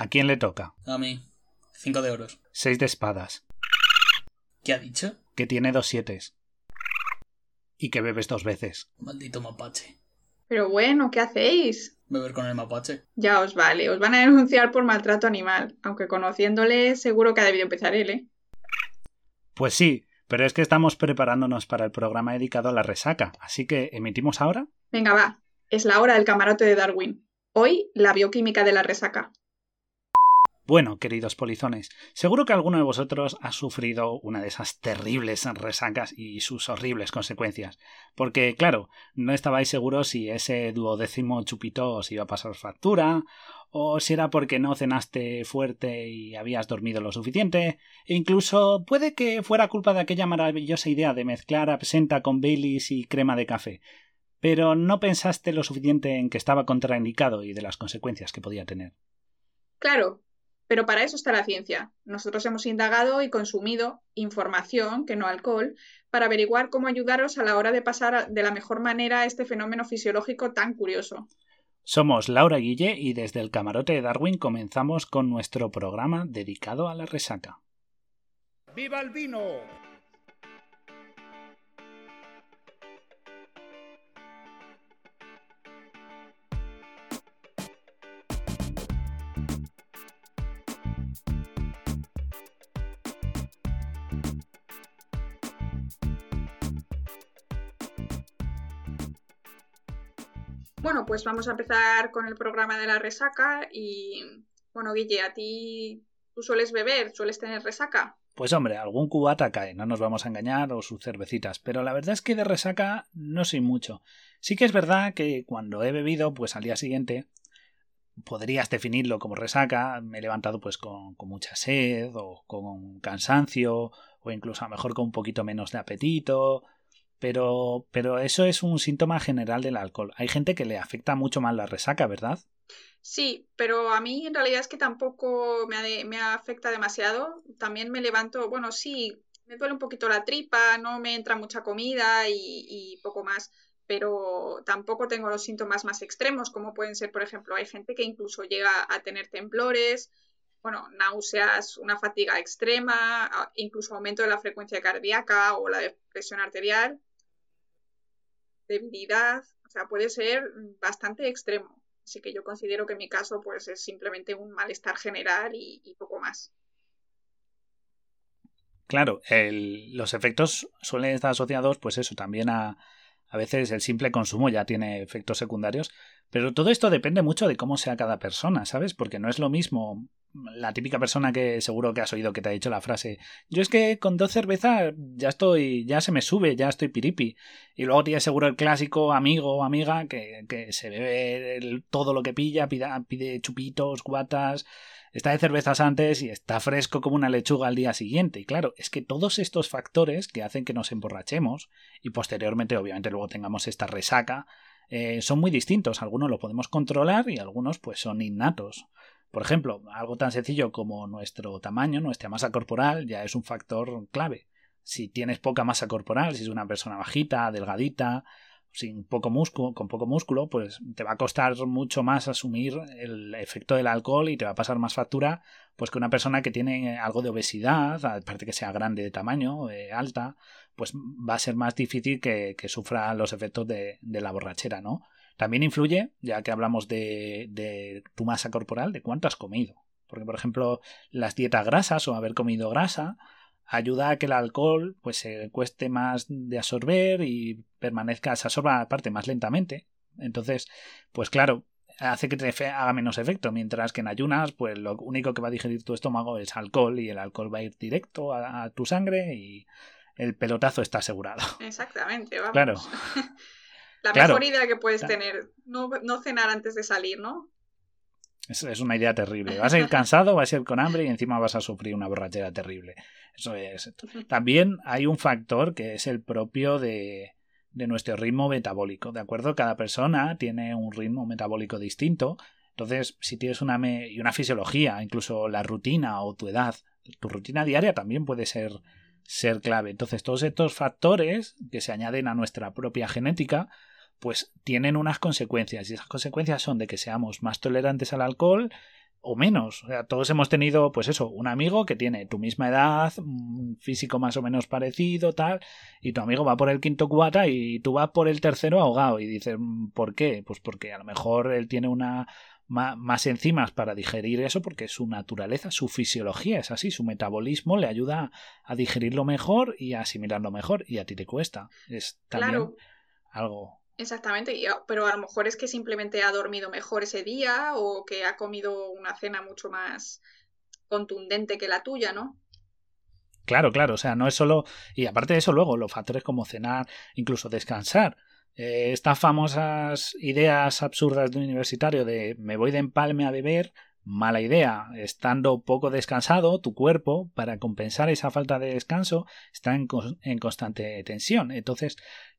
¿A quién le toca? A mí. Cinco de euros. Seis de espadas. ¿Qué ha dicho? Que tiene dos sietes. Y que bebes dos veces. Maldito mapache. Pero bueno, ¿qué hacéis? Beber con el mapache. Ya os vale, os van a denunciar por maltrato animal, aunque conociéndole seguro que ha debido empezar él, ¿eh? Pues sí, pero es que estamos preparándonos para el programa dedicado a la resaca, así que ¿emitimos ahora? Venga, va, es la hora del camarote de Darwin. Hoy, la bioquímica de la resaca. Bueno, queridos polizones, seguro que alguno de vosotros ha sufrido una de esas terribles resacas y sus horribles consecuencias. Porque, claro, no estabais seguros si ese duodécimo chupito os iba a pasar factura, o si era porque no cenaste fuerte y habías dormido lo suficiente, e incluso puede que fuera culpa de aquella maravillosa idea de mezclar absenta con Baileys y crema de café. Pero no pensaste lo suficiente en que estaba contraindicado y de las consecuencias que podía tener. Claro, pero para eso está la ciencia. Nosotros hemos indagado y consumido información, que no alcohol, para averiguar cómo ayudaros a la hora de pasar de la mejor manera a este fenómeno fisiológico tan curioso. Somos Laura Guille y desde el camarote de Darwin comenzamos con nuestro programa dedicado a la resaca. ¡Viva el vino! Pues vamos a empezar con el programa de la resaca y bueno, Guille, ¿a ti tú sueles beber? ¿Sueles tener resaca? Pues hombre, algún cubata cae, no nos vamos a engañar, o sus cervecitas, pero la verdad es que de resaca no soy mucho. Sí que es verdad que cuando he bebido, pues al día siguiente podrías definirlo como resaca, me he levantado pues con, con mucha sed o con cansancio o incluso a lo mejor con un poquito menos de apetito, pero, pero eso es un síntoma general del alcohol. Hay gente que le afecta mucho más la resaca, ¿verdad? Sí, pero a mí en realidad es que tampoco me, me afecta demasiado. También me levanto, bueno, sí, me duele un poquito la tripa, no me entra mucha comida y, y, poco más, pero tampoco tengo los síntomas más extremos, como pueden ser, por ejemplo, hay gente que incluso llega a tener temblores, bueno, náuseas, una fatiga extrema, incluso aumento de la frecuencia cardíaca o la presión arterial debilidad, o sea, puede ser bastante extremo. Así que yo considero que en mi caso pues es simplemente un malestar general y, poco más. Claro, los efectos suelen estar asociados pues eso también a, a veces el simple consumo ya tiene efectos secundarios, pero todo esto depende mucho de cómo sea cada persona, ¿sabes? Porque no es lo mismo la típica persona que seguro que has oído que te ha dicho la frase yo es que con dos cervezas ya estoy ya se me sube ya estoy piripi y luego tienes seguro el clásico amigo o amiga que, que se bebe todo lo que pilla pide, chupitos guatas está de cervezas antes y está fresco como una lechuga al día siguiente. Y claro es que todos estos factores que hacen que nos emborrachemos y posteriormente obviamente luego tengamos esta resaca eh, son muy distintos. Algunos lo podemos controlar y algunos pues son innatos por ejemplo, algo tan sencillo como nuestro tamaño, nuestra masa corporal, ya es un factor clave. Si tienes poca masa corporal, si es una persona bajita, delgadita, sin poco músculo, con poco músculo, pues te va a costar mucho más asumir el efecto del alcohol y te va a pasar más factura pues que una persona que tiene algo de obesidad, aparte que sea grande de tamaño, eh, alta, pues va a ser más difícil que, sufra los efectos de, de la borrachera, ¿no? También influye, ya que hablamos de, tu masa corporal, de cuánto has comido. Porque, por ejemplo, las dietas grasas o haber comido grasa ayuda a que el alcohol pues se cueste más de absorber y permanezca, se absorba aparte más lentamente. Entonces, pues claro, hace que te haga menos efecto, mientras que en ayunas, pues lo único que va a digerir tu estómago es alcohol y el alcohol va a ir directo a, a tu sangre y el pelotazo está asegurado. Exactamente, vamos. Claro. La mejor idea que puedes tener, no, no, cenar antes de salir, ¿no? Es, es, una idea terrible. Vas a ir cansado, vas a ir con hambre y encima vas a sufrir una borrachera terrible. Eso es. También hay un factor que es el propio de, de nuestro ritmo metabólico, ¿de acuerdo? Cada persona tiene un ritmo metabólico distinto. Entonces, si tienes una, me y una fisiología, incluso la rutina o tu edad, tu rutina diaria también puede ser, ser clave. Entonces, todos estos factores que se añaden a nuestra propia genética pues tienen unas consecuencias y esas consecuencias son de que seamos más tolerantes al alcohol, o menos. O sea, todos hemos tenido, pues eso, un amigo que tiene tu misma edad, un físico más o menos parecido, tal, y tu amigo va por el quinto cubata y tú vas por el tercero ahogado. Y dices, "Mm, ¿por qué? Pues porque a lo mejor él tiene una más enzimas para digerir eso porque su naturaleza, su fisiología es así, su metabolismo le ayuda a digerirlo mejor y a asimilarlo mejor y a ti te cuesta. Es también Claro. algo Exactamente, a- pero a lo mejor es que simplemente ha dormido mejor ese día o que ha comido una cena mucho más contundente que la tuya, ¿no? Claro, claro, o sea, no es solo... Y aparte de eso, luego, los factores como cenar, incluso descansar. Eh, estas famosas ideas absurdas de un universitario de me voy de empalme a beber, mala idea. Estando poco descansado, tu cuerpo, para compensar esa falta de descanso, está en, en constante tensión. Entonces,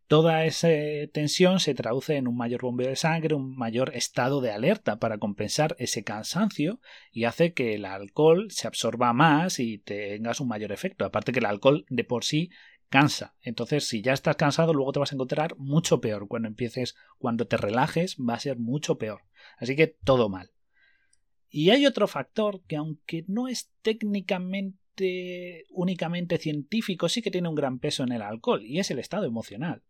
toda esa tensión se traduce en un mayor bombeo de sangre, un mayor estado de alerta para compensar ese cansancio y hace que el alcohol se absorba más y tengas un mayor efecto. Aparte que el alcohol de por sí cansa. Entonces, si ya estás cansado, luego te vas a encontrar mucho peor. Cuando empieces, cuando te relajes, va a ser mucho peor. Así que todo mal. Y hay otro factor que aunque no es técnicamente únicamente científico, sí que tiene un gran peso en el alcohol, y es el estado emocional.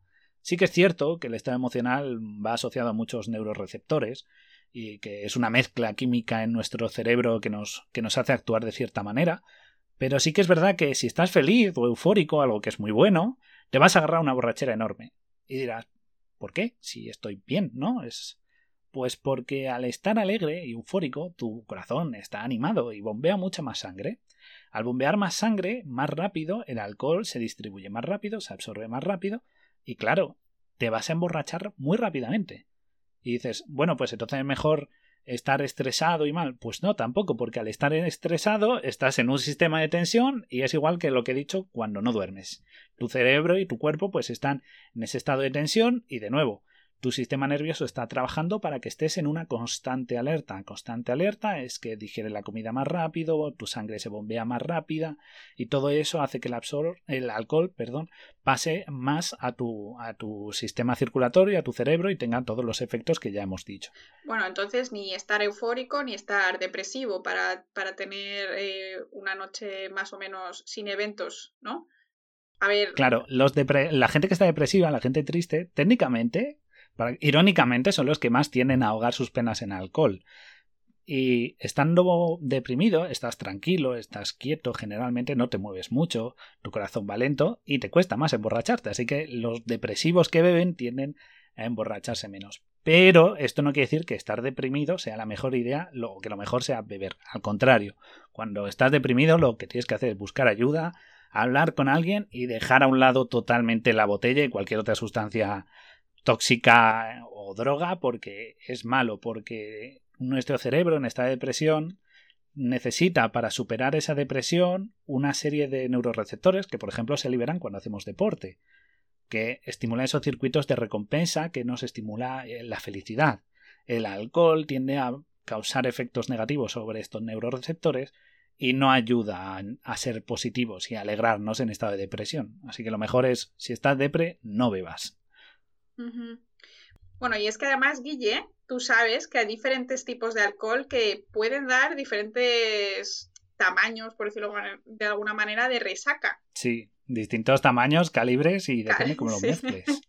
Sí que es cierto que el estado emocional va asociado a muchos neuroreceptores, y que es una mezcla química en nuestro cerebro que nos, que nos hace actuar de cierta manera, pero sí que es verdad que si estás feliz o eufórico, algo que es muy bueno, te vas a agarrar una borrachera enorme. Y dirás, ¿por qué? Si estoy bien, ¿no? Es. Pues porque al estar alegre y eufórico, tu corazón está animado y bombea mucha más sangre. Al bombear más sangre, más rápido, el alcohol se distribuye más rápido, se absorbe más rápido, y claro, te vas a emborrachar muy rápidamente. Y dices, bueno, pues entonces es mejor estar estresado y mal. Pues no, tampoco, porque al estar estresado estás en un sistema de tensión y es igual que lo que he dicho cuando no duermes. Tu cerebro y tu cuerpo pues están en ese estado de tensión y de nuevo, tu sistema nervioso está trabajando para que estés en una constante alerta. Constante alerta es que digiere la comida más rápido, tu sangre se bombea más rápida y todo eso hace que el, absor el alcohol perdón, pase más a tu, a tu sistema circulatorio, a tu cerebro y tenga todos los efectos que ya hemos dicho. Bueno, entonces ni estar eufórico ni estar depresivo para, para tener eh, una noche más o menos sin eventos, ¿no? A ver, Claro, los la gente que está depresiva, la gente triste, técnicamente, irónicamente, son los que más tienden a ahogar sus penas en alcohol. Y estando deprimido, estás tranquilo, estás quieto, generalmente no te mueves mucho, tu corazón va lento y te cuesta más emborracharte. Así que los depresivos que beben tienden a emborracharse menos. Pero esto no quiere decir que estar deprimido sea la mejor idea, lo que lo mejor sea beber. Al contrario, cuando estás deprimido lo que tienes que hacer es buscar ayuda, hablar con alguien y dejar a un lado totalmente la botella y cualquier otra sustancia tóxica o droga porque es malo, porque nuestro cerebro en esta depresión necesita para superar esa depresión una serie de neuroreceptores que por ejemplo se liberan cuando hacemos deporte, que estimulan esos circuitos de recompensa que nos estimula eh, la felicidad. El alcohol tiende a causar efectos negativos sobre estos neuroreceptores y no ayuda a, ser positivos y a alegrarnos en estado de depresión. Así que lo mejor es, si estás depre, no bebas. Uh -huh. Bueno, y es que además, Guille, tú sabes que hay diferentes tipos de alcohol que pueden dar diferentes tamaños, por decirlo de alguna manera, de resaca. Sí, distintos tamaños, calibres y depende cómo lo mezcles.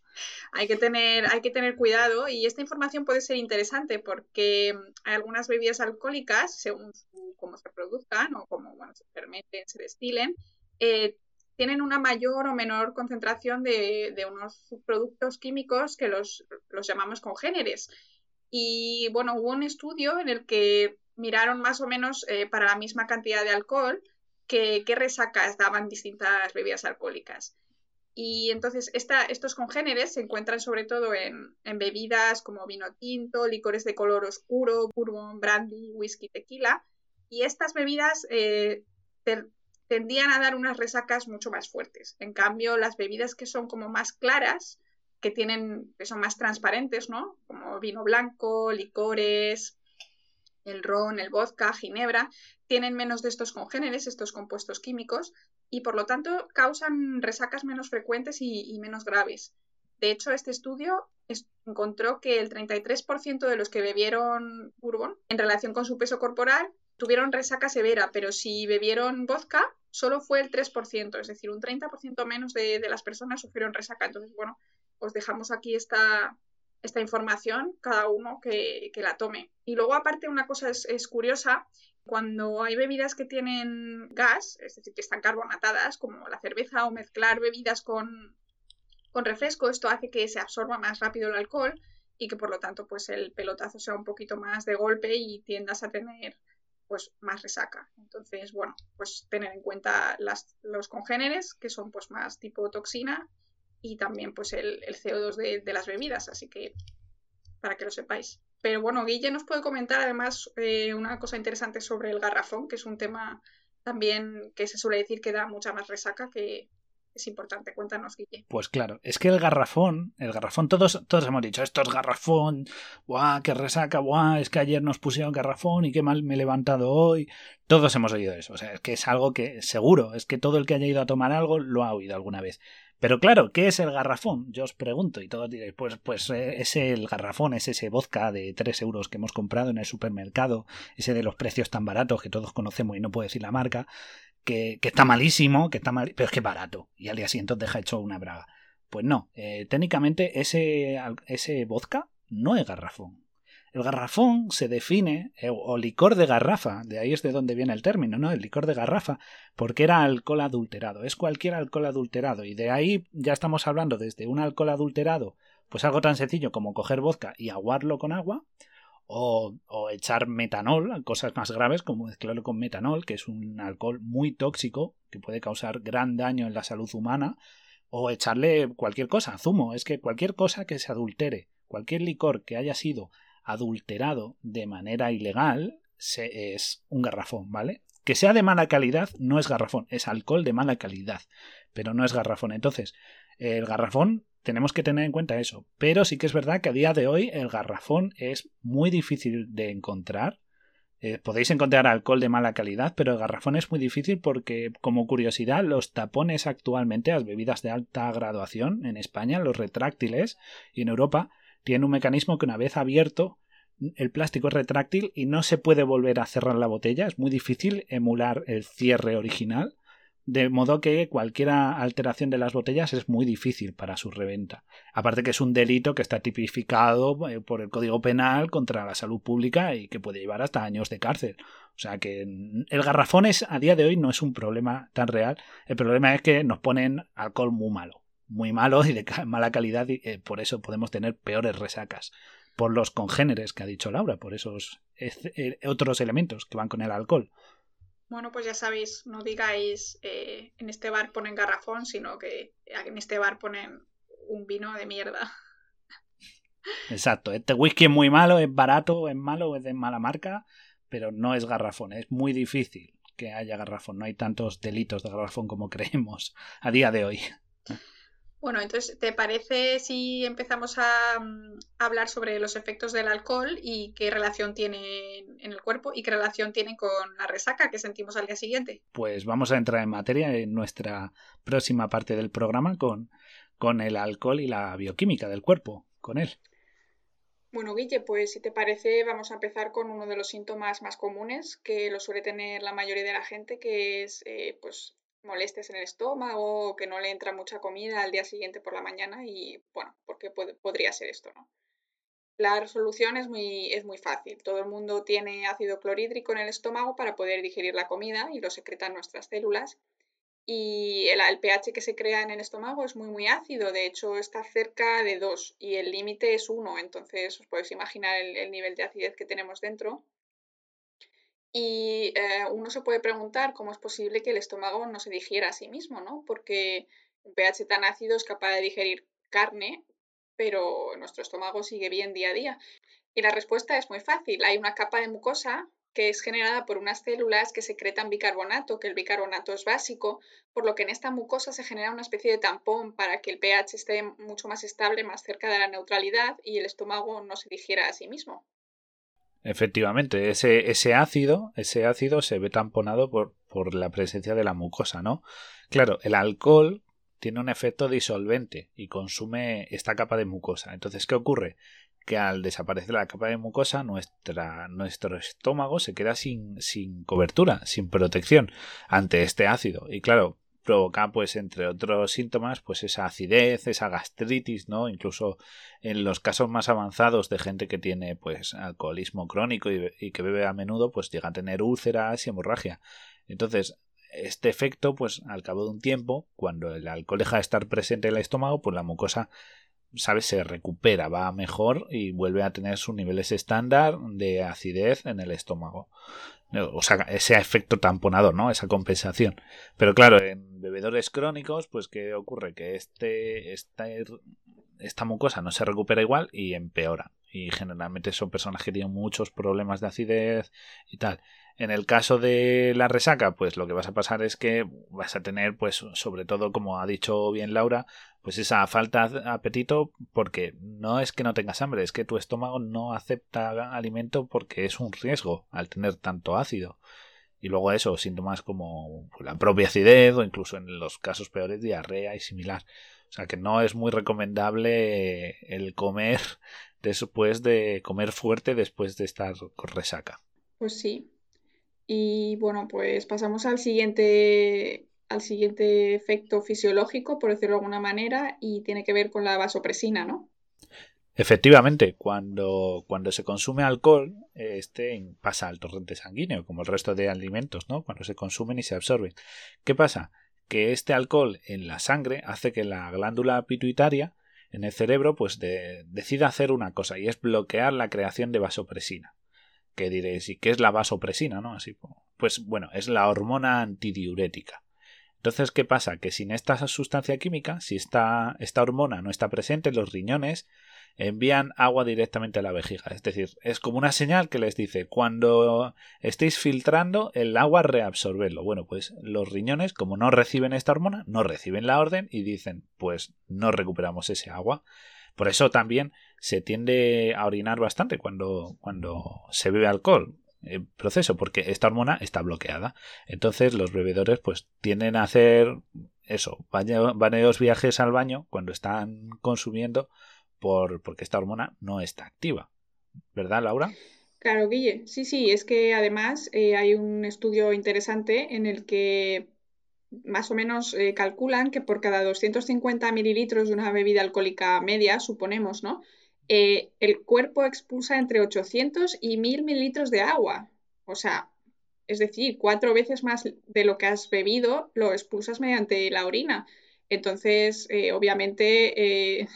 hay, que tener, hay que tener cuidado y esta información puede ser interesante porque hay algunas bebidas alcohólicas, según su, cómo se produzcan o cómo bueno, se fermenten, se destilen, eh, tienen una mayor o menor concentración de, unos subproductos químicos que los, llamamos congéneres. Y bueno, hubo un estudio en el que miraron más o menos eh, para la misma cantidad de alcohol que, qué resacas daban distintas bebidas alcohólicas. Y entonces estos congéneres se encuentran sobre todo en, bebidas como vino tinto, licores de color oscuro, bourbon, brandy, whisky, tequila. Y estas bebidas eh, tendían a dar unas resacas mucho más fuertes. En cambio, las bebidas que son como más claras, que tienen, que son más transparentes, ¿no? Como vino blanco, licores, el ron, el vodka, ginebra, tienen menos de estos congéneres, estos compuestos químicos, y por lo tanto causan resacas menos frecuentes y, menos graves. De hecho, este estudio es, encontró que el 33% de los que bebieron bourbon, en relación con su peso corporal, tuvieron resaca severa, pero si bebieron vodka, solo fue el 3%, es decir, un 30% menos de, de, las personas sufrieron resaca. Entonces, bueno, os dejamos aquí esta, esta información, cada uno que, que, la tome. Y luego, aparte, una cosa es, es, curiosa, cuando hay bebidas que tienen gas, es decir, que están carbonatadas, como la cerveza, o mezclar bebidas con, con refresco, esto hace que se absorba más rápido el alcohol y que por lo tanto pues el pelotazo sea un poquito más de golpe y tiendas a tener pues más resaca. Entonces, bueno, pues tener en cuenta las, los congéneres, que son pues más tipo toxina, y también pues el, el CO2 de, de, las bebidas, así que para que lo sepáis. Pero bueno, Guille nos puede comentar además eh, una cosa interesante sobre el garrafón, que es un tema también que se suele decir que da mucha más resaca que, es importante. Cuéntanos, Guille. Pues claro, es que el garrafón, el garrafón, todos, todos hemos dicho, esto es garrafón, guau, qué resaca, guau, es que ayer nos pusieron garrafón y qué mal me he levantado hoy. Todos hemos oído eso. O sea, es que es algo que seguro, es que todo el que haya ido a tomar algo lo ha oído alguna vez. Pero claro, ¿qué es el garrafón? Yo os pregunto y todos diréis, pues, pues eh, es el garrafón, es ese vodka de 3 euros que hemos comprado en el supermercado, ese de los precios tan baratos que todos conocemos y no puedo decir la marca, que, está malísimo, que está mal, pero es que barato y al día siguiente deja hecho una braga. Pues no, eh, técnicamente ese, ese vodka no es garrafón. El garrafón se define, eh, o licor de garrafa, de ahí es de donde viene el término, ¿no? El licor de garrafa, porque era alcohol adulterado, es cualquier alcohol adulterado, y de ahí ya estamos hablando desde un alcohol adulterado, pues algo tan sencillo como coger vodka y aguarlo con agua, o, echar metanol, cosas más graves como mezclarlo con metanol, que es un alcohol muy tóxico que puede causar gran daño en la salud humana, o echarle cualquier cosa, zumo, es que cualquier cosa que se adultere, cualquier licor que haya sido adulterado de manera ilegal es un garrafón, ¿vale? Que sea de mala calidad no es garrafón, es alcohol de mala calidad, pero no es garrafón. Entonces, el garrafón tenemos que tener en cuenta eso, pero sí que es verdad que a día de hoy el garrafón es muy difícil de encontrar. Eh, podéis encontrar alcohol de mala calidad, pero el garrafón es muy difícil porque, como curiosidad, los tapones actualmente, las bebidas de alta graduación en España, los retráctiles y en Europa, tienen un mecanismo que una vez abierto el plástico es retráctil y no se puede volver a cerrar la botella. Es muy difícil emular el cierre original. De modo que cualquier alteración de las botellas es muy difícil para su reventa. Aparte que es un delito que está tipificado eh, por el Código Penal contra la salud pública y que puede llevar hasta años de cárcel. O sea que el garrafón es, a día de hoy no es un problema tan real. El problema es que nos ponen alcohol muy malo. Muy malo y de mala calidad y eh, por eso podemos tener peores resacas por los congéneres que ha dicho Laura, por esos eh, otros elementos que van con el alcohol. Bueno, pues ya sabéis, no digáis eh, en este bar ponen garrafón, sino que en este bar ponen un vino de mierda. Exacto, este whisky es muy malo, es barato, es malo, es de mala marca, pero no es garrafón, es muy difícil que haya garrafón, no hay tantos delitos de garrafón como creemos a día de hoy. Bueno, entonces, ¿te parece si empezamos a, mm, hablar sobre los efectos del alcohol y qué relación tiene en el cuerpo y qué relación tiene con la resaca que sentimos al día siguiente? Pues vamos a entrar en materia en nuestra próxima parte del programa con, con el alcohol y la bioquímica del cuerpo, con él. Bueno, Guille, pues si te parece, vamos a empezar con uno de los síntomas más comunes que lo suele tener la mayoría de la gente, que es eh, pues molestias en el estómago, que no le entra mucha comida al día siguiente por la mañana y bueno, porque podría ser esto, ¿no? La resolución es muy, es muy fácil. Todo el mundo tiene ácido clorhídrico en el estómago para poder digerir la comida y lo secretan nuestras células. Y el, el, pH que se crea en el estómago es muy, muy ácido. De hecho, está cerca de 2 y el límite es 1. Entonces, os podéis imaginar el nivel de acidez que tenemos dentro. Y eh, uno se puede preguntar cómo es posible que el estómago no se digiera a sí mismo, ¿no? Porque un pH tan ácido es capaz de digerir carne, pero nuestro estómago sigue bien día a día. Y la respuesta es muy fácil. Hay una capa de mucosa que es generada por unas células que secretan bicarbonato, que el bicarbonato es básico, por lo que en esta mucosa se genera una especie de tampón para que el pH esté mucho más estable, más cerca de la neutralidad y el estómago no se digiera a sí mismo. Efectivamente, ese, ese ácido, ese ácido se ve tamponado por, por la presencia de la mucosa, ¿no? Claro, el alcohol tiene un efecto disolvente y consume esta capa de mucosa. Entonces, ¿qué ocurre? que al desaparecer la capa de mucosa, nuestra, nuestro estómago se queda sin, sin cobertura, sin protección ante este ácido. Y claro, provoca, pues, entre otros síntomas, pues esa acidez, esa gastritis, ¿no? Incluso en los casos más avanzados de gente que tiene, pues, alcoholismo crónico y, que bebe a menudo, pues llega a tener úlceras y hemorragia. Entonces, este efecto, pues al cabo de un tiempo, cuando el alcohol deja de estar presente en el estómago, pues la mucosa, ¿sabes? Se recupera, va mejor y vuelve a tener sus niveles estándar de acidez en el estómago. O sea, ese efecto tamponador, ¿no? Esa compensación. Pero claro, en bebedores crónicos, pues ¿qué ocurre? Que este, esta, esta mucosa no se recupera igual y empeora. Y generalmente son personas que tienen muchos problemas de acidez y tal. En el caso de la resaca, pues lo que vas a pasar es que vas a tener, pues, sobre todo, como ha dicho bien Laura, pues esa falta de apetito, porque no es que no tengas hambre, es que tu estómago no acepta alimento porque es un riesgo al tener tanto ácido. Y luego eso, síntomas como la propia acidez o incluso en los casos peores diarrea y similar. O sea que no es muy recomendable el comer después de comer fuerte después de estar con resaca. Pues sí, y bueno, pues pasamos al siguiente, al siguiente efecto fisiológico, por decirlo de alguna manera, y tiene que ver con la vasopresina, ¿no? Efectivamente, cuando, cuando se consume alcohol, este pasa al torrente sanguíneo, como el resto de alimentos, ¿no? Cuando se consumen y se absorben. ¿Qué pasa? Que este alcohol en la sangre hace que la glándula pituitaria en el cerebro pues decida hacer una cosa y es bloquear la creación de vasopresina que diréis, ¿y qué es la vasopresina? ¿no? Así, pues bueno, es la hormona antidiurética. Entonces, ¿qué pasa? Que sin esta sustancia química, si esta, esta hormona no está presente, los riñones envían agua directamente a la vejiga. Es decir, es como una señal que les dice, cuando estéis filtrando el agua, reabsorberlo. Bueno, pues los riñones, como no reciben esta hormona, no reciben la orden y dicen, pues no recuperamos ese agua. Por eso también se tiende a orinar bastante cuando, cuando se bebe alcohol. El proceso, porque esta hormona está bloqueada. Entonces los bebedores pues tienden a hacer eso, varios viajes al baño cuando están consumiendo por, porque esta hormona no está activa. ¿Verdad, Laura? Claro, Guille. Sí, sí, es que además eh, hay un estudio interesante en el que más o menos eh, calculan que por cada 250 mililitros de una bebida alcohólica media, suponemos, ¿no? Eh, el cuerpo expulsa entre 800 y 1000 mililitros de agua. O sea, es decir, cuatro veces más de lo que has bebido lo expulsas mediante la orina. Entonces, obviamente,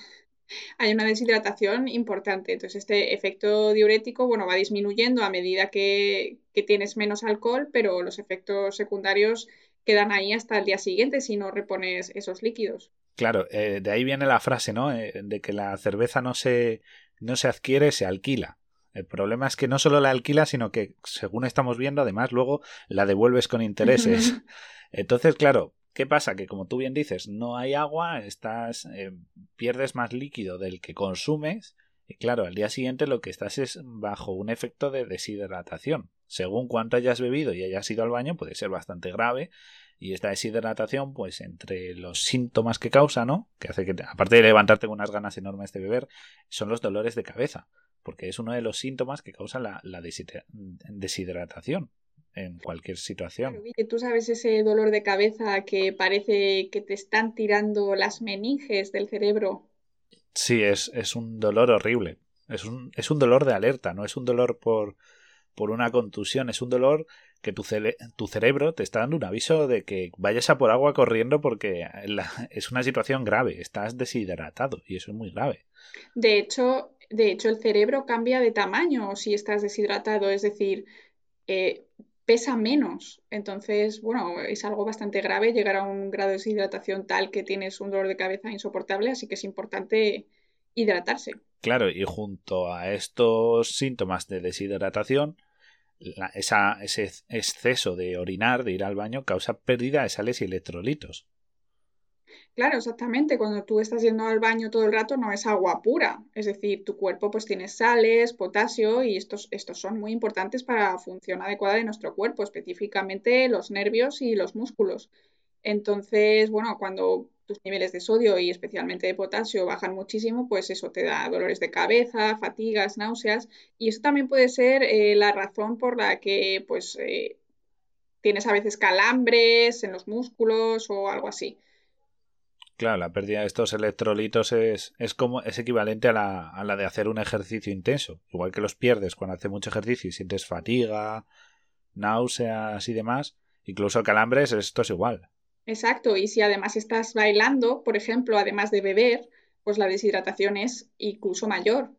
hay una deshidratación importante. Entonces, este efecto diurético, bueno, va disminuyendo a medida que, que tienes menos alcohol, pero los efectos secundarios quedan ahí hasta el día siguiente si no repones esos líquidos. Claro, eh, de ahí viene la frase, ¿no? Eh, de que la cerveza no se, no se adquiere, se alquila. El problema es que no solo la alquila, sino que, según estamos viendo, además luego la devuelves con intereses. Entonces, claro, ¿qué pasa? Que como tú bien dices, no hay agua, estás, eh, pierdes más líquido del que consumes, y claro, al día siguiente lo que estás es bajo un efecto de deshidratación. Según cuánto hayas bebido y hayas ido al baño, puede ser bastante grave. Y esta deshidratación, pues entre los síntomas que causa, ¿no? Que hace que, aparte de levantarte con unas ganas enormes de beber, son los dolores de cabeza. Porque es uno de los síntomas que causa la, deshidratación en cualquier situación. Claro, tú sabes ese dolor de cabeza que parece que te están tirando las meninges del cerebro. Sí, es, es un dolor horrible. Es un, es un dolor de alerta, no es un dolor por, por una contusión, es un dolor que tu, tu, cerebro te está dando un aviso de que vayas a por agua corriendo porque es una situación grave, estás deshidratado y eso es muy grave. De hecho, de hecho el cerebro cambia de tamaño si estás deshidratado, es decir, eh, pesa menos. Entonces, bueno, es algo bastante grave llegar a un grado de deshidratación tal que tienes un dolor de cabeza insoportable, así que es importante hidratarse. Claro, y junto a estos síntomas de deshidratación, ese exceso de orinar, de ir al baño, causa pérdida de sales y electrolitos. Claro, exactamente. Cuando tú estás yendo al baño todo el rato no es agua pura. Es decir, tu cuerpo pues tiene sales, potasio y estos, estos son muy importantes para la función adecuada de nuestro cuerpo, específicamente los nervios y los músculos. Entonces, bueno, cuando tus niveles de sodio y especialmente de potasio bajan muchísimo, pues eso te da dolores de cabeza, fatigas, náuseas y eso también puede ser eh, la razón por la que pues eh, tienes a veces calambres en los músculos o algo así. Claro, la pérdida de estos electrolitos es, es como es equivalente a la, a la de hacer un ejercicio intenso. Igual que los pierdes cuando haces mucho ejercicio y sientes fatiga, náuseas y demás, incluso calambres, esto es igual. Exacto, y si además estás bailando, por ejemplo, además de beber, pues la deshidratación es incluso mayor.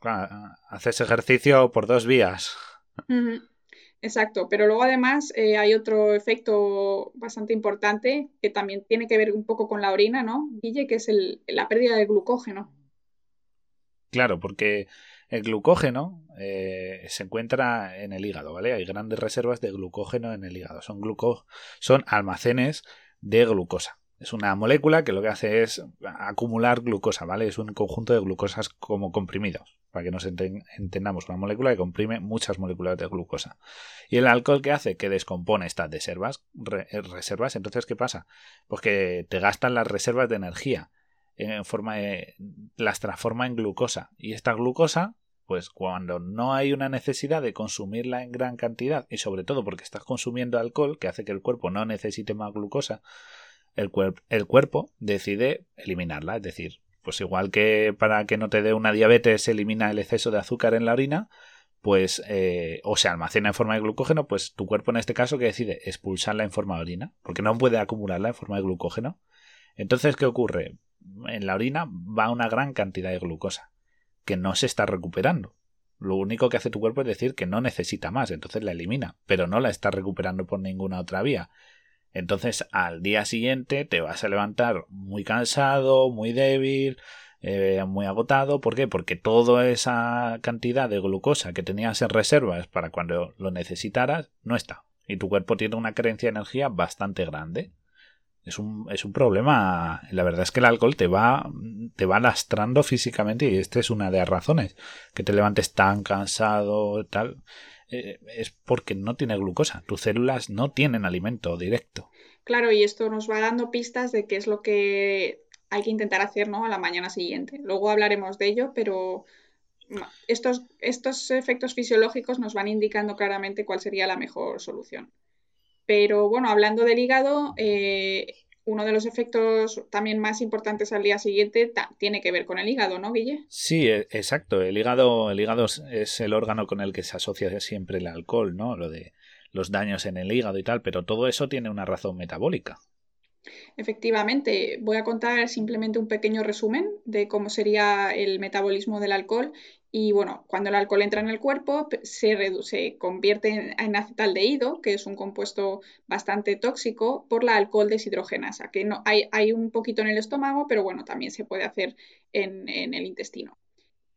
Claro, haces ejercicio por dos vías. Exacto, pero luego además eh, hay otro efecto bastante importante que también tiene que ver un poco con la orina, ¿no, Guille? Que es el, la pérdida de glucógeno. Claro, porque el glucógeno eh, se encuentra en el hígado, ¿vale? Hay grandes reservas de glucógeno en el hígado. Son, son almacenes de glucosa. Es una molécula que lo que hace es acumular glucosa, ¿vale? Es un conjunto de glucosas como comprimidos, para que nos entendamos. Una molécula que comprime muchas moléculas de glucosa. Y el alcohol que hace que descompone estas reservas, reservas. Entonces, ¿qué pasa? Pues que te gastan las reservas de energía en forma de, las transforma en glucosa. Y esta glucosa pues cuando no hay una necesidad de consumirla en gran cantidad y sobre todo porque estás consumiendo alcohol que hace que el cuerpo no necesite más glucosa, el, cuerpo decide eliminarla. Es decir, pues igual que para que no te dé una diabetes se elimina el exceso de azúcar en la orina, pues eh, o se almacena en forma de glucógeno, pues tu cuerpo en este caso que decide expulsarla en forma de orina, porque no puede acumularla en forma de glucógeno. Entonces, ¿qué ocurre? En la orina va una gran cantidad de glucosa que no se está recuperando. Lo único que hace tu cuerpo es decir que no necesita más, entonces la elimina, pero no la está recuperando por ninguna otra vía. Entonces al día siguiente te vas a levantar muy cansado, muy débil, eh, muy agotado. ¿Por qué? Porque toda esa cantidad de glucosa que tenías en reservas para cuando lo necesitaras no está. Y tu cuerpo tiene una carencia de energía bastante grande es un, es un problema. La verdad es que el alcohol te va, te va lastrando físicamente y esta es una de las razones. Que te levantes tan cansado, tal. Eh, es porque no tiene glucosa. Tus células no tienen alimento directo. Claro, y esto nos va dando pistas de qué es lo que hay que intentar hacer ¿no? a la mañana siguiente. Luego hablaremos de ello, pero estos, estos efectos fisiológicos nos van indicando claramente cuál sería la mejor solución. Pero bueno, hablando del hígado, eh, uno de los efectos también más importantes al día siguiente tiene que ver con el hígado, ¿no, Guille? Sí, e, exacto. El hígado, el hígado es el órgano con el que se asocia siempre el alcohol, ¿no? Lo de los daños en el hígado y tal, pero todo eso tiene una razón metabólica. Efectivamente, voy a contar simplemente un pequeño resumen de cómo sería el metabolismo del alcohol y bueno, cuando el alcohol entra en el cuerpo se, se convierte en, acetaldehído, que es un compuesto bastante tóxico, por la alcohol deshidrogenasa, que no, hay, hay un poquito en el estómago, pero bueno, también se puede hacer en, en el intestino.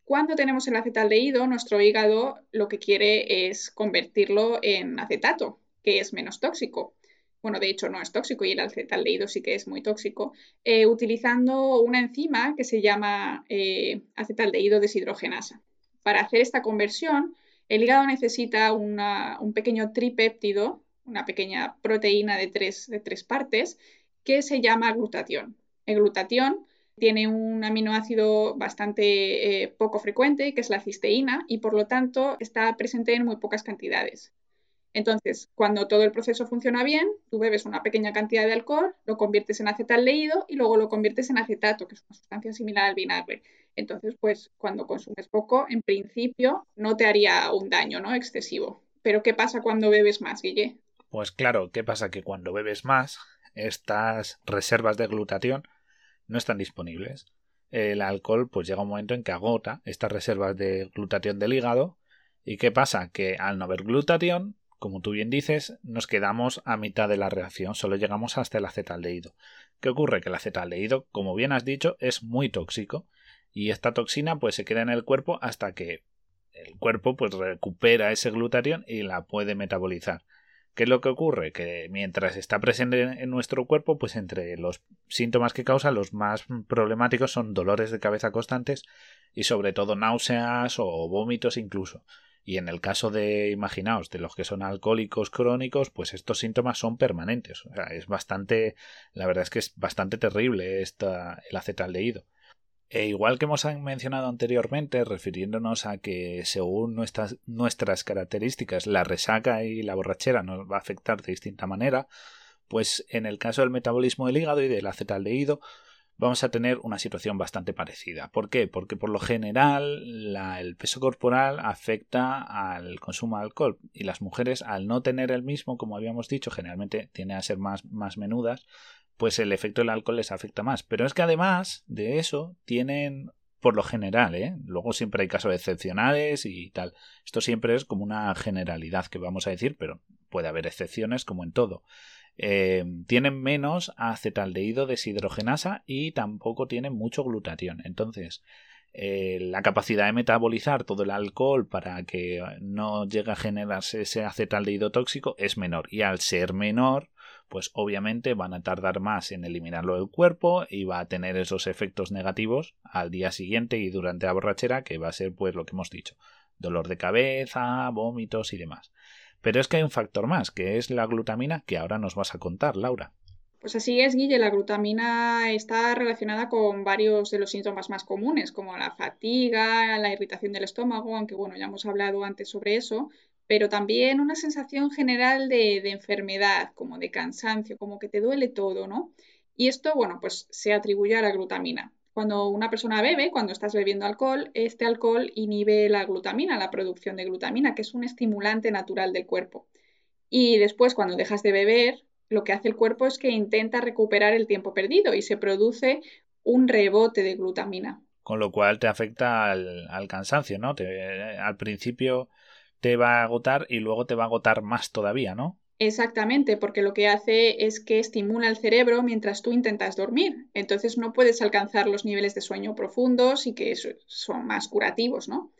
Cuando tenemos el acetaldehído, nuestro hígado lo que quiere es convertirlo en acetato, que es menos tóxico bueno, de hecho no es tóxico y el acetaldehído sí que es muy tóxico, eh, utilizando una enzima que se llama eh, acetaldehído deshidrogenasa. Para hacer esta conversión, el hígado necesita un pequeño tripéptido, una pequeña proteína de tres, de tres partes, que se llama glutatión. El glutatión tiene un aminoácido bastante eh, poco frecuente, que es la cisteína, y por lo tanto está presente en muy pocas cantidades. Entonces, cuando todo el proceso funciona bien, tú bebes una pequeña cantidad de alcohol, lo conviertes en acetaldehído y luego lo conviertes en acetato, que es una sustancia similar al vinagre. Entonces, pues cuando consumes poco, en principio no te haría un daño, ¿no? Excesivo. Pero ¿qué pasa cuando bebes más, Guille? Pues claro, ¿qué pasa? Que cuando bebes más, estas reservas de glutatión no están disponibles. El alcohol, pues llega un momento en que agota estas reservas de glutatión del hígado. ¿Y qué pasa? Que al no haber glutatión, como tú bien dices, nos quedamos a mitad de la reacción, solo llegamos hasta el acetaldehído. ¿Qué ocurre? Que el acetaldehído, como bien has dicho, es muy tóxico y esta toxina pues se queda en el cuerpo hasta que el cuerpo pues recupera ese glutatión y la puede metabolizar. ¿Qué es lo que ocurre? Que mientras está presente en nuestro cuerpo, pues entre los síntomas que causa, los más problemáticos son dolores de cabeza constantes y sobre todo náuseas o vómitos incluso. Y en el caso de, imaginaos, de los que son alcohólicos crónicos, pues estos síntomas son permanentes. O sea, es bastante, la verdad es que es bastante terrible esta, el acetaldehído. E igual que hemos mencionado anteriormente, refiriéndonos a que según nuestras, nuestras características la resaca y la borrachera nos va a afectar de distinta manera, pues en el caso del metabolismo del hígado y del acetaldehído vamos a tener una situación bastante parecida. ¿Por qué? Porque por lo general el peso corporal afecta al consumo de alcohol y las mujeres al no tener el mismo, como habíamos dicho, generalmente tienden a ser más, más menudas, pues el efecto del alcohol les afecta más. Pero es que además de eso tienen por lo general, ¿eh? luego siempre hay casos excepcionales y tal. Esto siempre es como una generalidad que vamos a decir, pero puede haber excepciones como en todo. Eh, tienen menos acetaldehído deshidrogenasa y tampoco tienen mucho glutatión. Entonces, eh, la capacidad de metabolizar todo el alcohol para que no llegue a generarse ese acetaldehído tóxico es menor. Y al ser menor, pues obviamente van a tardar más en eliminarlo del cuerpo y va a tener esos efectos negativos al día siguiente y durante la borrachera, que va a ser pues lo que hemos dicho. Dolor de cabeza, vómitos y demás. Pero es que hay un factor más, que es la glutamina, que ahora nos vas a contar, Laura. Pues así es, Guille, la glutamina está relacionada con varios de los síntomas más comunes, como la fatiga, la irritación del estómago, aunque bueno, ya hemos hablado antes sobre eso, pero también una sensación general de, de enfermedad, como de cansancio, como que te duele todo, ¿no? Y esto, bueno, pues se atribuye a la glutamina. Cuando una persona bebe, cuando estás bebiendo alcohol, este alcohol inhibe la glutamina, la producción de glutamina, que es un estimulante natural del cuerpo. Y después, cuando dejas de beber, lo que hace el cuerpo es que intenta recuperar el tiempo perdido y se produce un rebote de glutamina. Con lo cual te afecta al, cansancio, ¿no? al principio te va a agotar y luego te va a agotar más todavía, ¿no? Exactamente, porque lo que hace es que estimula el cerebro mientras tú intentas dormir. Entonces no puedes alcanzar los niveles de sueño profundos y que son más curativos, ¿no?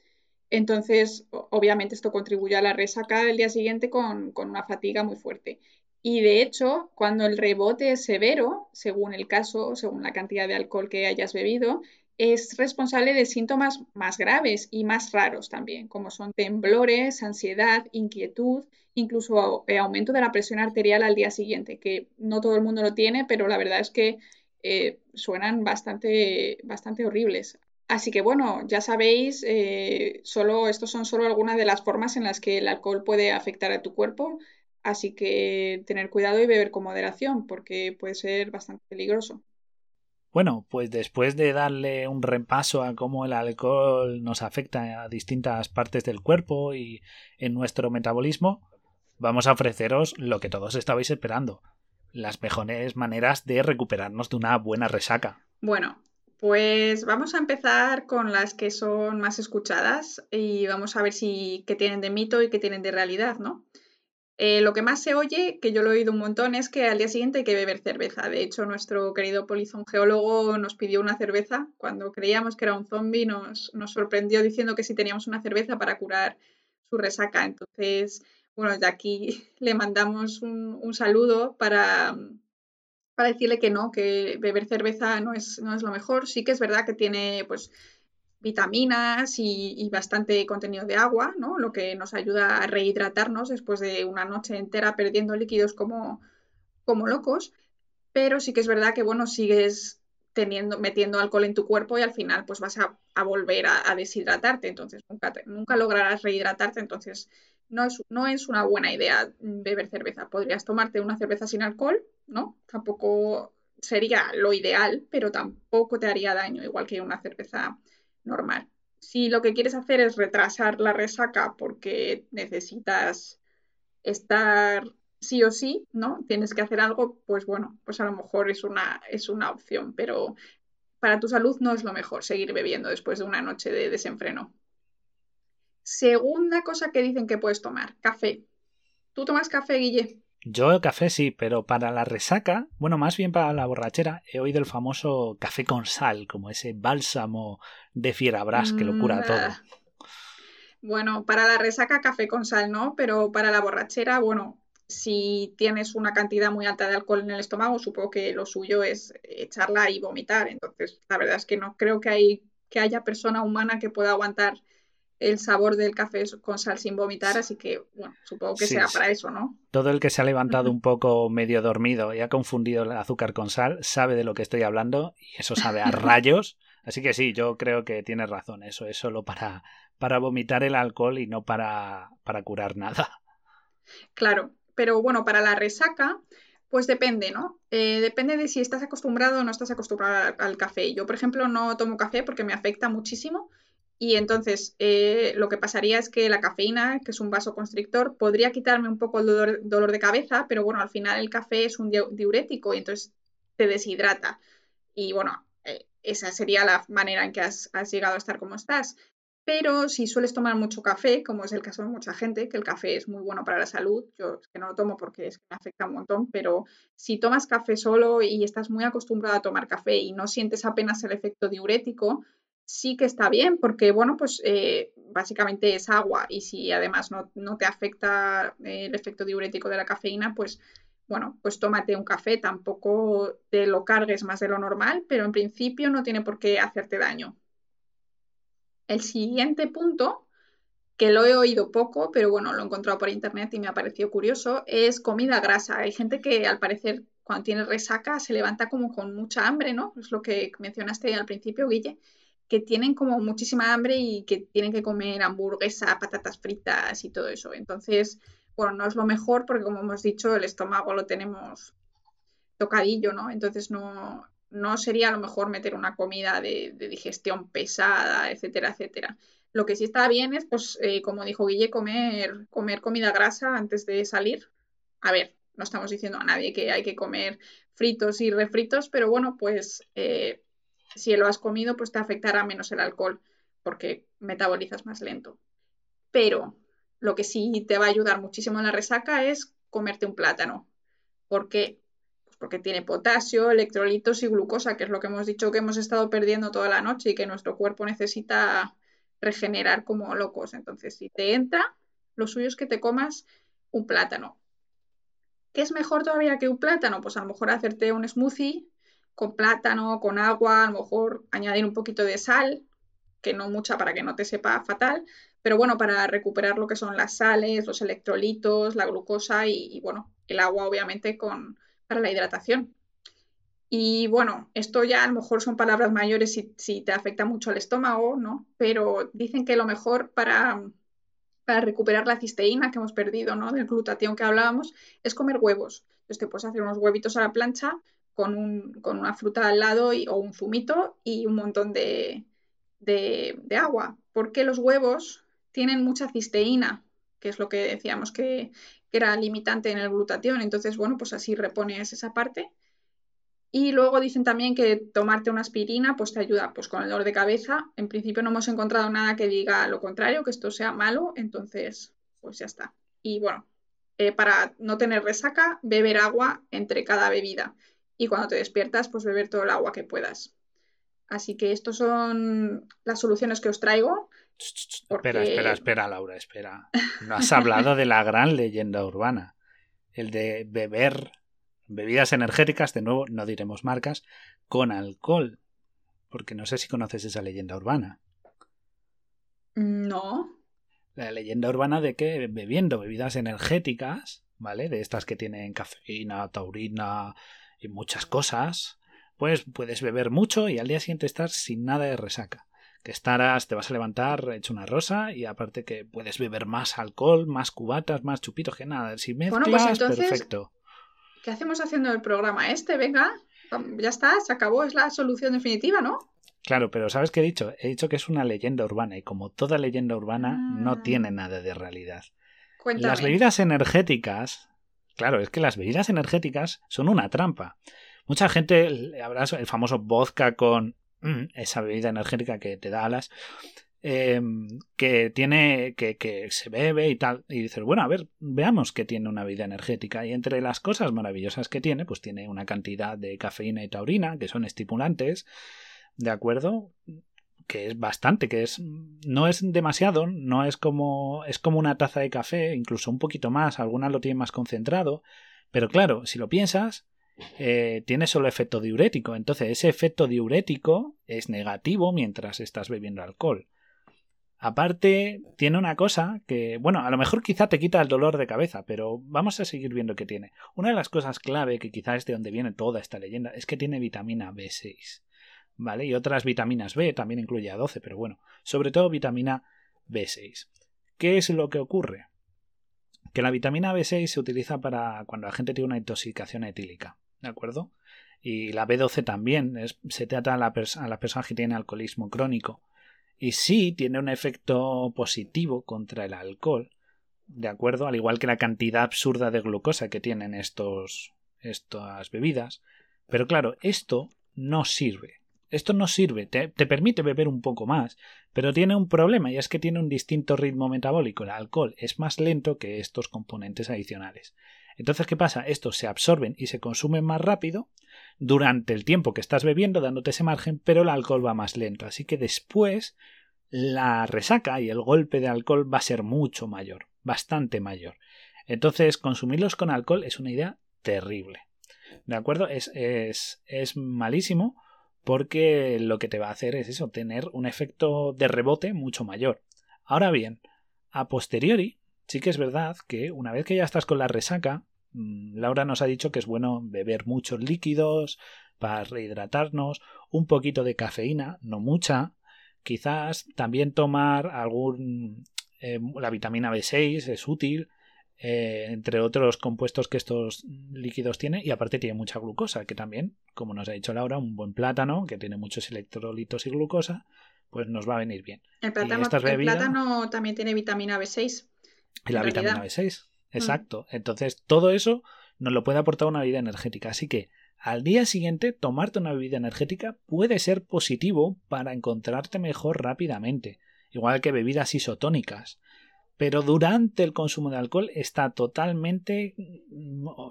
Entonces, obviamente esto contribuye a la resaca del día siguiente con, con una fatiga muy fuerte. Y de hecho, cuando el rebote es severo, según el caso, según la cantidad de alcohol que hayas bebido, es responsable de síntomas más graves y más raros también, como son temblores, ansiedad, inquietud, incluso eh, aumento de la presión arterial al día siguiente, que no todo el mundo lo tiene, pero la verdad es que eh, suenan bastante, bastante horribles. Así que bueno, ya sabéis, eh, solo, estos son solo algunas de las formas en las que el alcohol puede afectar a tu cuerpo, así que tener cuidado y beber con moderación, porque puede ser bastante peligroso. Bueno, pues después de darle un repaso a cómo el alcohol nos afecta a distintas partes del cuerpo y en nuestro metabolismo, vamos a ofreceros lo que todos estabais esperando, las mejores maneras de recuperarnos de una buena resaca. Bueno, pues vamos a empezar con las que son más escuchadas y vamos a ver si qué tienen de mito y qué tienen de realidad, ¿no? Eh, lo que más se oye, que yo lo he oído un montón, es que al día siguiente hay que beber cerveza. De hecho, nuestro querido polizón geólogo nos pidió una cerveza. Cuando creíamos que era un zombie, nos, sorprendió diciendo que si teníamos una cerveza para curar su resaca. Entonces, bueno, de aquí le mandamos un, saludo para, para decirle que no, que beber cerveza no es, no es lo mejor. Sí que es verdad que tiene pues vitaminas y, bastante contenido de agua, ¿no? Lo que nos ayuda a rehidratarnos después de una noche entera perdiendo líquidos como, como locos. Pero sí que es verdad que, bueno, sigues metiendo alcohol en tu cuerpo y al final pues vas a, volver a, deshidratarte. Entonces nunca, nunca lograrás rehidratarte. Entonces no es, no es una buena idea beber cerveza. Podrías tomarte una cerveza sin alcohol, ¿no? Tampoco sería lo ideal, pero tampoco te haría daño, igual que una cerveza normal. Si lo que quieres hacer es retrasar la resaca porque necesitas estar sí o sí, ¿no? Tienes que hacer algo, pues bueno, pues a lo mejor es una, es una opción, pero para tu salud no es lo mejor seguir bebiendo después de una noche de desenfreno. Segunda cosa que dicen que puedes tomar, café. ¿Tú tomas café, Guille? Yo café sí, pero para la resaca, bueno, más bien para la borrachera, he oído el famoso café con sal, como ese bálsamo de fierabras que lo cura todo. Mm, bueno, para la resaca café con sal no, pero para la borrachera, bueno, si tienes una cantidad muy alta de alcohol en el estómago, supongo que lo suyo es echarla y vomitar. Entonces, la verdad es que no creo que, hay, que haya persona humana que pueda aguantar el sabor del café con sal sin vomitar, así que, bueno, supongo que Sí, sea para eso, ¿no? Todo el que se ha levantado un poco medio dormido y ha confundido el azúcar con sal sabe de lo que estoy hablando y eso sabe a rayos. Así que sí, yo creo que tienes razón. Eso es solo para, para vomitar el alcohol y no para, para curar nada. Claro, pero bueno, para la resaca, pues depende, ¿no? Eh, depende de si estás acostumbrado o no estás acostumbrado al, al café. Yo, por ejemplo, no tomo café porque me afecta muchísimo y entonces eh, lo que pasaría es que la cafeína, que es un vasoconstrictor, podría quitarme un poco el dolor, de cabeza, pero bueno, al final el café es un diu- diurético y entonces te deshidrata. Y bueno, eh, esa sería la manera en que has, has llegado a estar como estás. Pero si sueles tomar mucho café, como es el caso de mucha gente, que el café es muy bueno para la salud, yo es que no lo tomo porque es que me afecta un montón, pero si tomas café solo y estás muy acostumbrado a tomar café y no sientes apenas el efecto diurético, sí que está bien, porque bueno, pues eh, básicamente es agua y si además no, no te afecta eh, el efecto diurético de la cafeína, pues bueno, pues tómate un café, tampoco te lo cargues más de lo normal, pero en principio no tiene por qué hacerte daño. El siguiente punto, que lo he oído poco, pero bueno, lo he encontrado por internet y me ha parecido curioso, es comida grasa. Hay gente que al parecer cuando tiene resaca se levanta como con mucha hambre, ¿no? Es lo que mencionaste al principio, Guille, que tienen como muchísima hambre y que tienen que comer hamburguesa, patatas fritas y todo eso. Entonces, bueno, no es lo mejor porque como hemos dicho, el estómago lo tenemos tocadillo, ¿no? Entonces no, no sería lo mejor meter una comida de, de digestión pesada, etcétera, etcétera. Lo que sí está bien es, pues, eh, como dijo Guille, comer, comer comida grasa antes de salir. A ver, no estamos diciendo a nadie que hay que comer fritos y refritos, pero bueno, pues eh, si lo has comido, pues te afectará menos el alcohol porque metabolizas más lento. Pero lo que sí te va a ayudar muchísimo en la resaca es comerte un plátano. ¿Por qué? Pues porque tiene potasio, electrolitos y glucosa, que es lo que hemos dicho que hemos estado perdiendo toda la noche y que nuestro cuerpo necesita regenerar como locos. Entonces, si te entra, lo suyo es que te comas un plátano. ¿Qué es mejor todavía que un plátano? Pues a lo mejor hacerte un smoothie con plátano, con agua, a lo mejor añadir un poquito de sal, que no mucha para que no te sepa fatal, pero bueno, para recuperar lo que son las sales, los electrolitos, la glucosa y, bueno, el agua obviamente con, para la hidratación. Y bueno, esto ya a lo mejor son palabras mayores si, si te afecta mucho el estómago, ¿no? Pero dicen que lo mejor para, para recuperar la cisteína que hemos perdido, ¿no? Del glutatión que hablábamos, es comer huevos. Entonces te puedes hacer unos huevitos a la plancha con, un, con una fruta al lado o un zumito y un montón de, de, de, agua, porque los huevos tienen mucha cisteína, que es lo que decíamos que, que era limitante en el glutatión. Entonces, bueno, pues así repones esa parte. Y luego dicen también que tomarte una aspirina pues te ayuda pues con el dolor de cabeza. En principio no hemos encontrado nada que diga lo contrario, que esto sea malo, entonces pues ya está. Y bueno, eh, para no tener resaca, beber agua entre cada bebida. Y cuando te despiertas, pues beber todo el agua que puedas. Así que estas son las soluciones que os traigo. Porque... Espera, espera, espera, Laura, espera. No has hablado de la gran leyenda urbana. El de beber bebidas energéticas, de nuevo, no diremos marcas, con alcohol. Porque no sé si conoces esa leyenda urbana. No. La leyenda urbana de que bebiendo bebidas energéticas, ¿vale? De estas que tienen cafeína, taurina y muchas cosas, pues puedes beber mucho y al día siguiente estar sin nada de resaca. Que estarás, te vas a levantar hecho una rosa y aparte que puedes beber más alcohol, más cubatas, más chupitos, que nada. Si mezclas, bueno, pues entonces... perfecto. ¿Qué hacemos haciendo el programa este? Venga, ya está, se acabó, es la solución definitiva, ¿no? Claro, pero ¿sabes qué he dicho? He dicho que es una leyenda urbana y como toda leyenda urbana ah. no tiene nada de realidad. Cuéntame. Las bebidas energéticas, claro, es que las bebidas energéticas son una trampa. Mucha gente, habrá el famoso vodka con mm, esa bebida energética que te da alas, eh, que tiene que, que, se bebe y tal y dices bueno a ver veamos que tiene una bebida energética y entre las cosas maravillosas que tiene pues tiene una cantidad de cafeína y taurina que son estimulantes de acuerdo que es bastante que es no es demasiado no es como es como una taza de café incluso un poquito más algunas lo tienen más concentrado pero claro si lo piensas eh, tiene solo efecto diurético entonces ese efecto diurético es negativo mientras estás bebiendo alcohol Aparte, tiene una cosa que, bueno, a lo mejor quizá te quita el dolor de cabeza, pero vamos a seguir viendo qué tiene. Una de las cosas clave, que quizá es de donde viene toda esta leyenda, es que tiene vitamina B6. ¿Vale? Y otras vitaminas B, también incluye a 12, pero bueno, sobre todo vitamina B6. ¿Qué es lo que ocurre? Que la vitamina B6 se utiliza para cuando la gente tiene una intoxicación etílica, ¿de acuerdo? Y la B12 también, se trata a, a las personas que tienen alcoholismo crónico y sí tiene un efecto positivo contra el alcohol, ¿de acuerdo? Al igual que la cantidad absurda de glucosa que tienen estos, estas bebidas. Pero claro, esto no sirve. Esto no sirve, te, te, permite beber un poco más, pero tiene un problema y es que tiene un distinto ritmo metabólico. El alcohol es más lento que estos componentes adicionales. Entonces, ¿qué pasa? Estos se absorben y se consumen más rápido durante el tiempo que estás bebiendo, dándote ese margen, pero el alcohol va más lento. Así que después la resaca y el golpe de alcohol va a ser mucho mayor, bastante mayor. Entonces, consumirlos con alcohol es una idea terrible. ¿De acuerdo? Es, es, es malísimo porque lo que te va a hacer es eso, tener un efecto de rebote mucho mayor. Ahora bien, a posteriori, sí que es verdad que una vez que ya estás con la resaca, Mm, Laura nos ha dicho que es bueno beber muchos líquidos para rehidratarnos, un poquito de cafeína, no mucha, quizás también tomar algún eh, la vitamina B6 es útil, eh, entre otros compuestos que estos líquidos tienen, y aparte tiene mucha glucosa, que también, como nos ha dicho Laura, un buen plátano, que tiene muchos electrolitos y glucosa, pues nos va a venir bien. El plátano, también tiene vitamina B6. Y la vitamina B6. Mm. Exacto. Entonces, todo eso nos lo puede aportar una bebida energética. Así que al día siguiente, tomarte una bebida energética puede ser positivo para encontrarte mejor rápidamente. Igual que bebidas isotónicas pero durante el consumo de alcohol está totalmente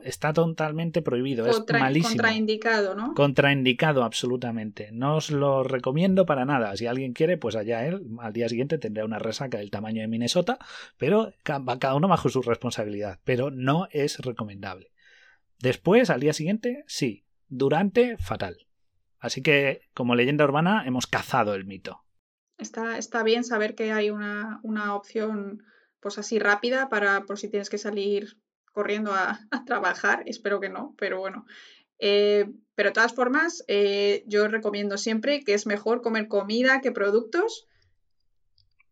está totalmente prohibido es malísimo. contraindicado no contraindicado absolutamente. No os lo recomiendo para nada. Si alguien quiere pues allá él al día siguiente tendrá una resaca del tamaño de Minnesota pero cada uno bajo su responsabilidad pero no es recomendable. Después al día siguiente sí durante fatal. Así que como leyenda urbana hemos cazado el mito. Está, está, bien saber que hay una, una opción pues así rápida para por si tienes que salir corriendo a, trabajar, espero que no, pero bueno. Eh, pero de todas formas, eh, yo recomiendo siempre que es mejor comer comida que productos.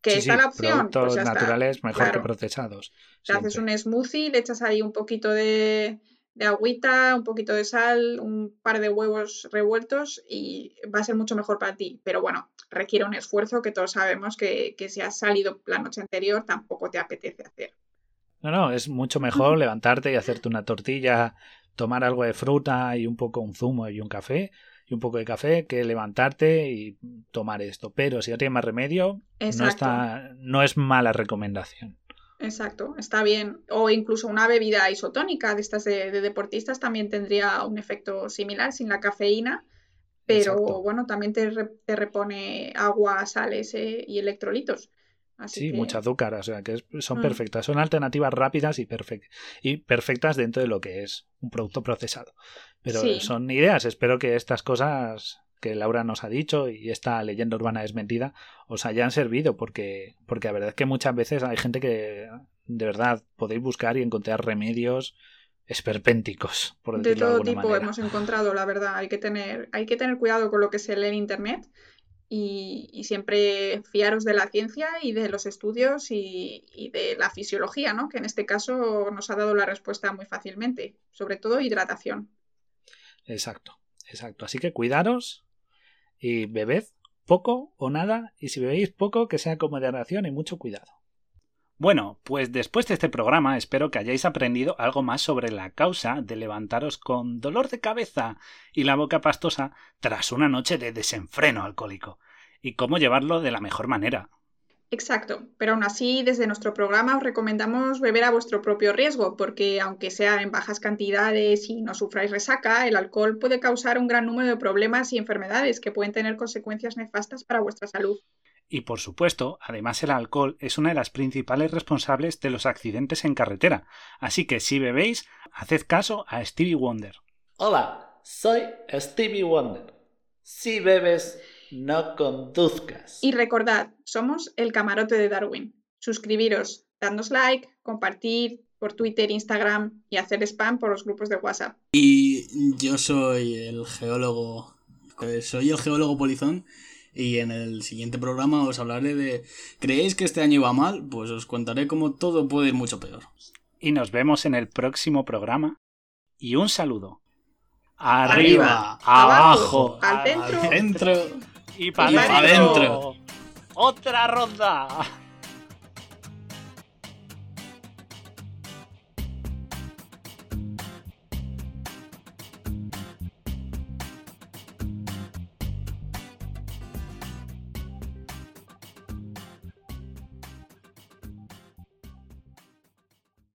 Que está la opción. Pues naturales mejor que procesados. Te haces un smoothie, le echas ahí un poquito de, de agüita, un poquito de sal, un par de huevos revueltos y va a ser mucho mejor para ti. Pero bueno, requiere un esfuerzo que todos sabemos que, si has salido la noche anterior tampoco te apetece hacer. No, no, es mucho mejor levantarte y hacerte una tortilla, tomar algo de fruta y un poco un zumo y un café y un poco de café que levantarte y tomar esto. Pero si no tienes más remedio, no, está, no es mala recomendación. Exacto, está bien. O incluso una bebida isotónica de estas de, deportistas también tendría un efecto similar sin la cafeína, pero bueno, también te, repone agua, sales eh, y electrolitos. sí, mucha azúcar, o sea que son mm. perfectas, son alternativas rápidas y, y perfectas dentro de lo que es un producto procesado. Pero son ideas, espero que estas cosas que Laura nos ha dicho y esta leyenda urbana es mentira, os hayan servido, porque, porque la verdad es que muchas veces hay gente que de verdad podéis buscar y encontrar remedios esperpénticos, por de todo de tipo hemos encontrado, la verdad. Hay que tener, hay que tener cuidado con lo que se lee en internet y, siempre fiaros de la ciencia y de los estudios y, y, de la fisiología, ¿no? Que en este caso nos ha dado la respuesta muy fácilmente, sobre todo hidratación. Exacto, exacto. Así que cuidaros y bebed poco o nada, y si bebéis poco, que sea con moderación y mucho cuidado. Bueno, pues después de este programa espero que hayáis aprendido algo más sobre la causa de levantaros con dolor de cabeza y la boca pastosa tras una noche de desenfreno alcohólico, y cómo llevarlo de la mejor manera, Exacto, pero aún así desde nuestro programa os recomendamos beber a vuestro propio riesgo, porque aunque sea en bajas cantidades y no sufráis resaca, el alcohol puede causar un gran número de problemas y enfermedades que pueden tener consecuencias nefastas para vuestra salud. Y por supuesto, además el alcohol es una de las principales responsables de los accidentes en carretera, así que si bebéis, haced caso a Stevie Wonder. Hola, soy Stevie Wonder. Si bebes, no conduzcas. Y recordad, somos el camarote de Darwin. Suscribiros, dadnos like, compartir por Twitter, Instagram y hacer spam por los grupos de WhatsApp. Y yo soy el geólogo. eh, Soy el geólogo polizón. Y en el siguiente programa os hablaré de. ¿Creéis que este año iba mal? Pues os contaré cómo todo puede ir mucho peor. Y nos vemos en el próximo programa. Y un saludo. Arriba, abajo, al centro. Al centro. Y para adentro. Otra ronda.